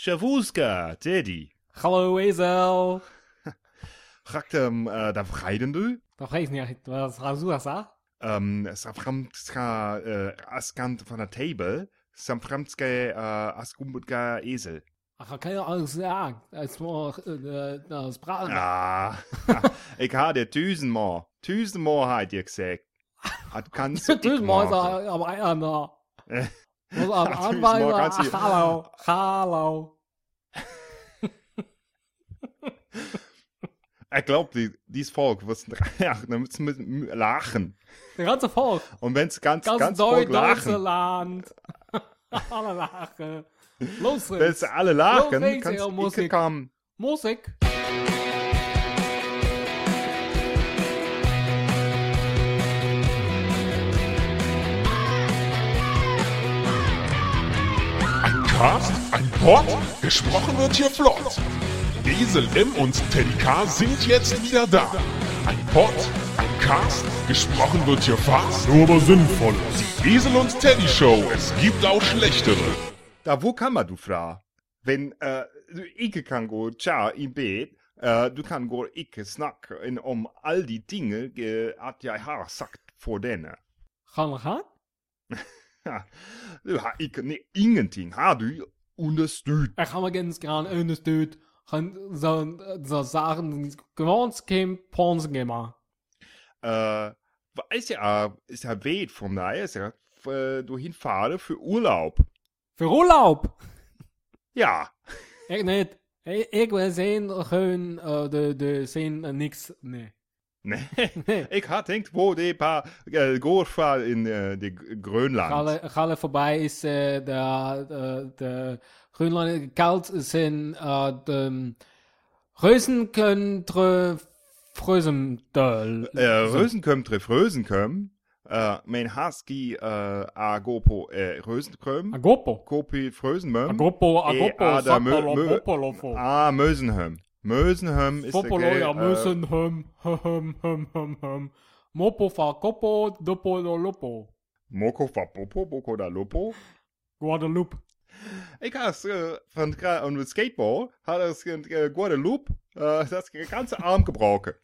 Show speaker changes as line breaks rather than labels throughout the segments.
Schawuska, Teddy.
Hallo Esel.
Rakt hem uh, da vrijden du?
Dat weet ik niet. Wat ze zeggen?
Um, Samframska uh, askant van de table. Samframska uh, askumbutka esel.
Ach, kan je alles sagen. Het is maar uh, sprachen.
Ah, ik had het duizendmaal. Duizendmaal had je gezegd. Het kan zo
Dus maar is er aber einer. Muss
kan
Anweiser.
ze-
Hallo. Hallo.
Ich glaube, die, dieses Volk, was ja, da müssen wir lachen.
Der ganze Volk.
Und wenn es ganz,
Ganz,
ganz
Deu
Volk lachen,
Deutschland. Alle lachen. Los,
wenn alle lachen,
Los, Fritz,
kann
ihre
es
Musik.
kommen.
Musik.
Ein Cast, ein Pod, gesprochen wird hier flott. Esel M und Teddy K sind jetzt wieder da. Ein Pod, ein Cast, gesprochen wird hier fast, nur aber sinnvoll. Die Esel und Teddy Show, es gibt auch schlechtere.
Da, wo kann man, du Frau? Wenn, äh, ich kann go, tja, im Bett, äh, du kann go, ich snacken om all die Dinge, äh, at har sagt för denne.
Gaan we gaan?
Ja, du har ikke, ne, ingenting har du understødt.
Ich habe ganz gern understood. Gaan so, so Sachen gewohnt käme, Ponsen gemacht.
Äh, ist ja, ist ja weit von da, ist ja, äh, du hinfahren für Urlaub.
Für Urlaub.
Ja,
Ich nicht. Ich, ich will sehen können, äh, de, de sehen äh, nix. Nee.
Nee.
Nee.
Ik had denkt, wo die paar äh, Gorfa in äh, die Grönland.
Galle, Galle vorbei ist äh, der, der, der Grönland kalt sind äh, de Rösen können Frösendöl.
Äh, Rösenköm treff Rösenköm. Äh, mein Husky äh, a Gopo äh, Rösenköm.
Agopo.
Kopi Frösenmöm.
Agopo, Agopo,
ah, da mö-
Sapolo,
mö-
Popolo, Fo.
Ah, Mösenhöm. Mösenhöm ist
Popolo,
der
ja,
äh,
müssen, hum, hum, hum, hum, hum. Mopo, fa, Gopo, Dopolo, Lopo.
Moko va Popo, Boko da Lopo.
Guadeloupe.
Ik had äh, van gra- aan het skateboard, had het äh, Guadeloupe, äh, das ganze Arm gebrochen.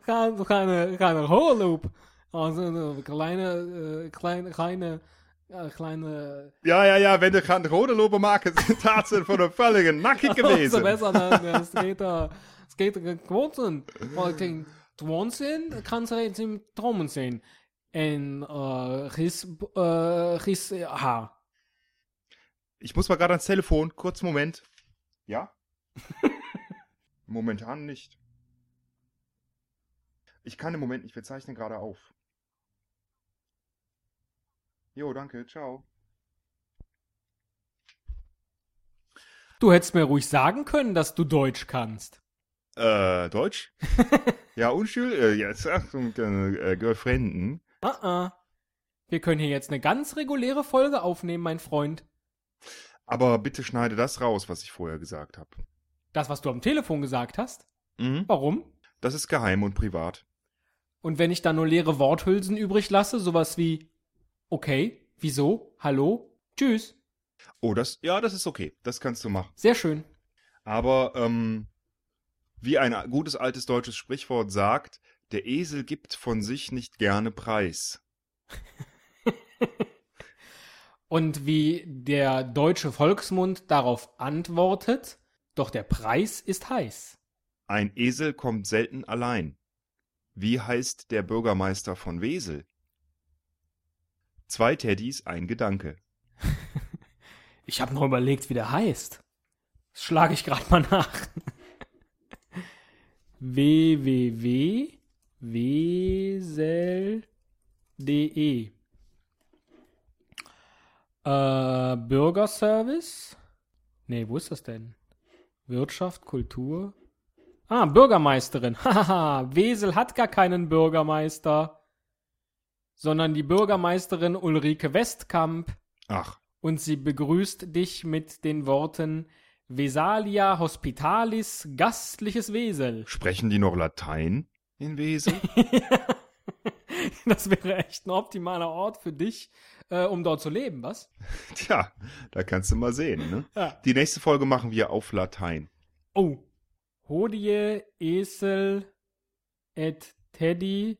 Gaan, gaan, gaan een Horloop. Als een äh, kleine, äh, kleine, kleine, äh, kleine.
Ja, ja, ja, wenn du kann rote Lobe machen, sind Tatsache von der völligen Nackig
So
gewesen.
besser, dann äh, Skater, Skater gewohnt sind. Weil ich denke, gewohnt sind, kannst du jetzt im Trommen sehen. En, äh, Riss, äh, Riss, ha.
Ich muss mal gerade ans Telefon, kurz Moment. Ja? Momentan nicht. Ich kann im Moment nicht, wir zeichnen gerade auf. Jo, danke, ciao.
Du hättest mir ruhig sagen können, dass du Deutsch kannst.
Äh, Deutsch? ja, unschul, äh, jetzt, Achtung, äh, Girlfrienden.
Ah, ah. Wir können hier jetzt eine ganz reguläre Folge aufnehmen, mein Freund.
Aber bitte schneide das raus, was ich vorher gesagt habe.
Das, was du am Telefon gesagt hast.
Mhm.
Warum?
Das ist geheim und privat.
Und wenn ich da nur leere Worthülsen übrig lasse, sowas wie okay, wieso, hallo, tschüss.
Oh, das, ja, das ist okay. Das kannst du machen.
Sehr schön.
Aber ähm, wie ein gutes altes deutsches Sprichwort sagt, der Esel gibt von sich nicht gerne preis.
Und wie der deutsche Volksmund darauf antwortet, doch der Preis ist heiß.
Ein Esel kommt selten allein. Wie heißt der Bürgermeister von Wesel? Zwei Teddys, ein Gedanke.
Ich habe noch überlegt, wie der heißt. Das schlage ich gerade mal nach. www.wesel.de äh, Bürgerservice? Nee, wo ist das denn? Wirtschaft, Kultur? Ah, Bürgermeisterin. Haha, Wesel hat gar keinen Bürgermeister, sondern die Bürgermeisterin Ulrike Westkamp
Ach,
und sie begrüßt dich mit den Worten Vesalia Hospitalis gastliches Wesel.
sprechen die noch Latein in Wesel?
Das wäre echt ein optimaler Ort für dich, äh, um dort zu leben, was?
Tja, da kannst du mal sehen, ne?
Ja.
Die nächste Folge machen wir auf Latein.
Oh. Hodie, Esel, et Teddy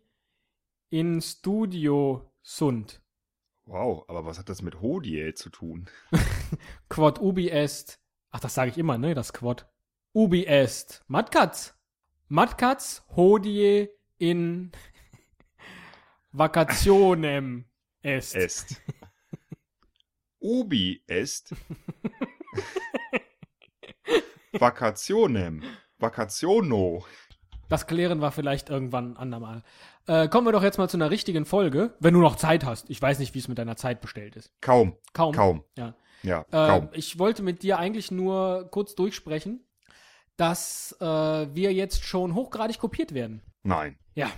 in Studio sunt.
Wow, aber was hat das mit Hodie zu tun?
Quod ubi est. Ach, das sage ich immer, ne? Das Quod. Ubi est. Matkatz. Matkatz hodie in vacationem est.
Est. Ubi est. Vacationem. Vacationo.
Das klären wir vielleicht irgendwann andermal. Äh, kommen wir doch jetzt mal zu einer richtigen Folge, wenn du noch Zeit hast. Ich weiß nicht, wie es mit deiner Zeit bestellt ist.
Kaum.
Kaum.
Kaum.
Ja.
Ja,
Äh,
kaum.
ich wollte mit dir eigentlich nur kurz durchsprechen, dass äh, wir jetzt schon hochgradig kopiert werden.
Nein.
Ja.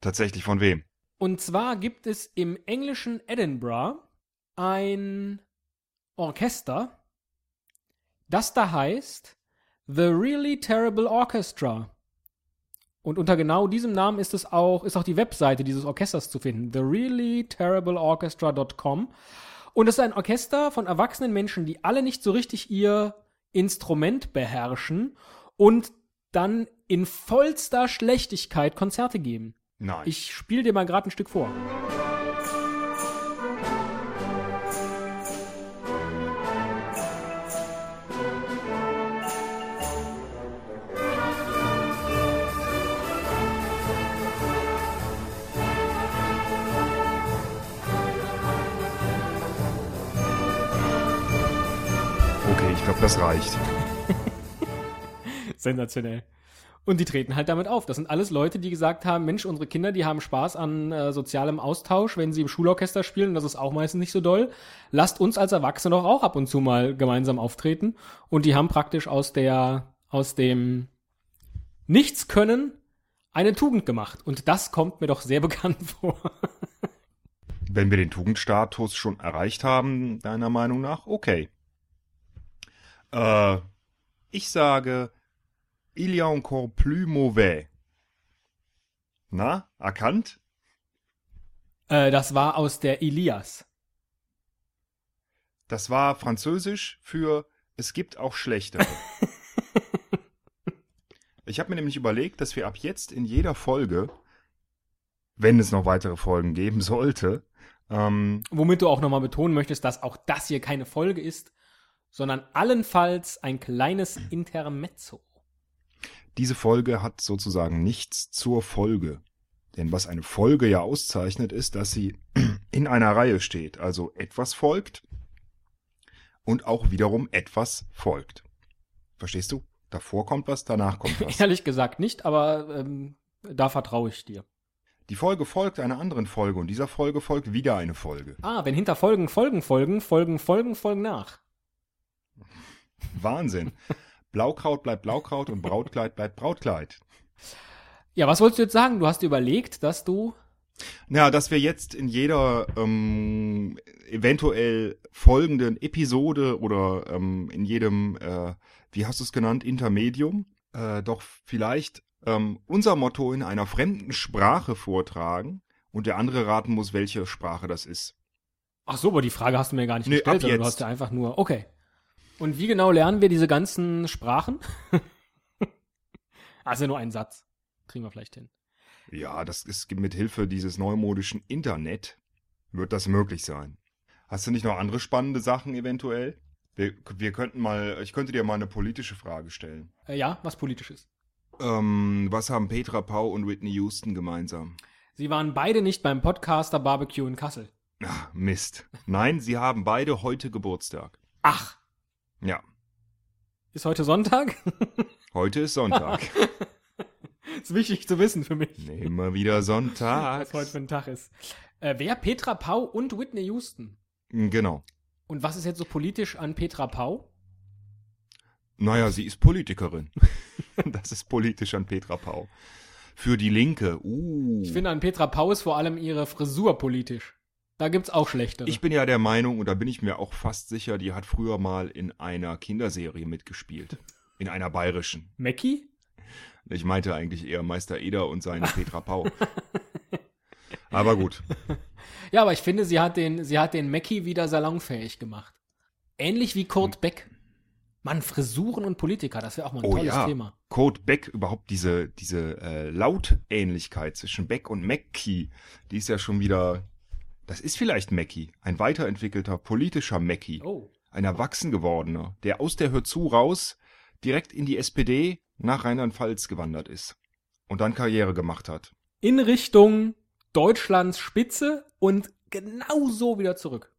Tatsächlich von wem?
Und zwar gibt es im englischen Edinburgh ein Orchester, das da heißt The Really Terrible Orchestra. Und unter genau diesem Namen ist es auch, ist auch die Webseite dieses Orchesters zu finden. TheReallyTerribleOrchestra.com. Und es ist ein Orchester von erwachsenen Menschen, die alle nicht so richtig ihr Instrument beherrschen und dann in vollster Schlechtigkeit Konzerte geben.
Nein.
Ich spiele dir mal gerade ein Stück vor.
okay, glaube, das reicht.
Sensationell. Und die treten halt damit auf. Das sind alles Leute, die gesagt haben, Mensch, unsere Kinder, die haben Spaß an äh, sozialem Austausch, wenn sie im Schulorchester spielen, das ist auch meistens nicht so doll. Lasst uns als Erwachsene doch auch ab und zu mal gemeinsam auftreten. Und die haben praktisch aus der, aus dem Nichtskönnen eine Tugend gemacht. Und das kommt mir doch sehr bekannt vor.
Wenn wir den Tugendstatus schon erreicht haben, deiner Meinung nach, okay. Äh, ich sage, il y a encore plus mauvais. Na, erkannt?
äh, das war aus der Elias.
Das war Französisch für es gibt auch schlechtere. ich habe mir nämlich überlegt, dass wir ab jetzt in jeder Folge, wenn es noch weitere Folgen geben sollte, ähm,
Womit du auch nochmal betonen möchtest, dass auch das hier keine Folge ist, sondern allenfalls ein kleines Intermezzo.
diese Folge hat sozusagen nichts zur Folge. Denn was eine Folge ja auszeichnet, ist, dass sie in einer Reihe steht. Also etwas folgt und auch wiederum etwas folgt. Verstehst du? Davor kommt was, danach kommt was.
Ehrlich gesagt nicht, aber ähm, da vertraue ich dir.
Die Folge folgt einer anderen Folge und dieser Folge folgt wieder eine Folge.
Ah, wenn hinter Folgen Folgen folgen, Folgen Folgen folgen nach.
Wahnsinn. Blaukraut bleibt Blaukraut und Brautkleid bleibt Brautkleid.
Ja, was wolltest du jetzt sagen? Du hast dir überlegt, dass du.
Ja, dass wir jetzt in jeder ähm, eventuell folgenden Episode oder ähm, in jedem, äh, wie hast du es genannt, Intermedium, äh, doch vielleicht ähm, unser Motto in einer fremden Sprache vortragen und der andere raten muss, welche Sprache das ist.
Ach so, aber die Frage hast du mir gar nicht
Nee,
gestellt, sondern du hast ja einfach nur. Okay. Und wie genau lernen wir diese ganzen Sprachen? also nur ein Satz. Kriegen wir vielleicht hin.
Ja, das ist mit Hilfe dieses neumodischen Internet wird das möglich sein. Hast du nicht noch andere spannende Sachen eventuell? Wir, wir könnten mal, ich könnte dir mal eine politische Frage stellen.
Äh, ja, was politisches.
Ähm, was haben Petra Pau und Whitney Houston gemeinsam?
Sie waren beide nicht beim Podcaster Barbecue in Kassel.
Ach, Mist. Nein, sie haben beide heute Geburtstag.
Ach,
Ja,
ist heute Sonntag?
heute ist Sonntag.
ist wichtig zu wissen für mich.
nee, immer wieder Sonntag.
was heute für ein Tag ist. Äh, wer? Petra Pau und Whitney Houston.
Genau.
Und was ist jetzt so politisch an Petra Pau?
Naja, sie ist Politikerin. das ist politisch an Petra Pau. Für die Linke. Uh.
Ich finde an Petra Pau ist vor allem ihre Frisur politisch. Da gibt's auch schlechtere.
Ich bin ja der Meinung, und da bin ich mir auch fast sicher, die hat früher mal in einer Kinderserie mitgespielt. In einer bayerischen.
Mackie?
Ich meinte eigentlich eher Meister Eder und seine Petra Pau. Aber gut.
Ja, aber ich finde, sie hat den, sie hat den Mackie wieder salonfähig gemacht. Ähnlich wie Kurt Beck. Mann, Frisuren und Politiker, das wäre auch mal ein
Oh
tolles
ja.
Thema.
Code Beck, überhaupt diese, diese äh, Lautähnlichkeit zwischen Beck und Mackie, die ist ja schon wieder. Das ist vielleicht Mackie, ein weiterentwickelter politischer Mackie.
Oh.
Ein erwachsen gewordener, der aus der Hör zu raus direkt in die SPD nach Rheinland-Pfalz gewandert ist. Und dann Karriere gemacht hat.
In Richtung Deutschlands Spitze und genau so wieder zurück.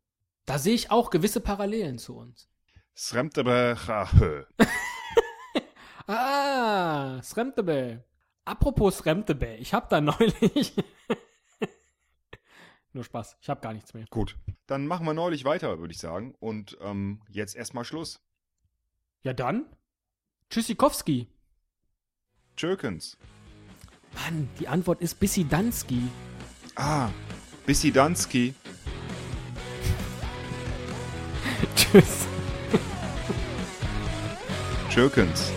Da sehe ich auch gewisse Parallelen zu uns.
Sremtebechahe.
Ah, Sremtebe. Apropos Sremtebe, ich habe da neulich. Nur Spaß, ich habe gar nichts mehr.
Gut, dann machen wir neulich weiter, würde ich sagen. Und ähm, jetzt erstmal Schluss.
Ja dann, Tschüssikowski.
Tschökens.
Mann, die Antwort ist Bissi Danski.
Ah, Bissi Danski.
Tschüss.
Tschökens.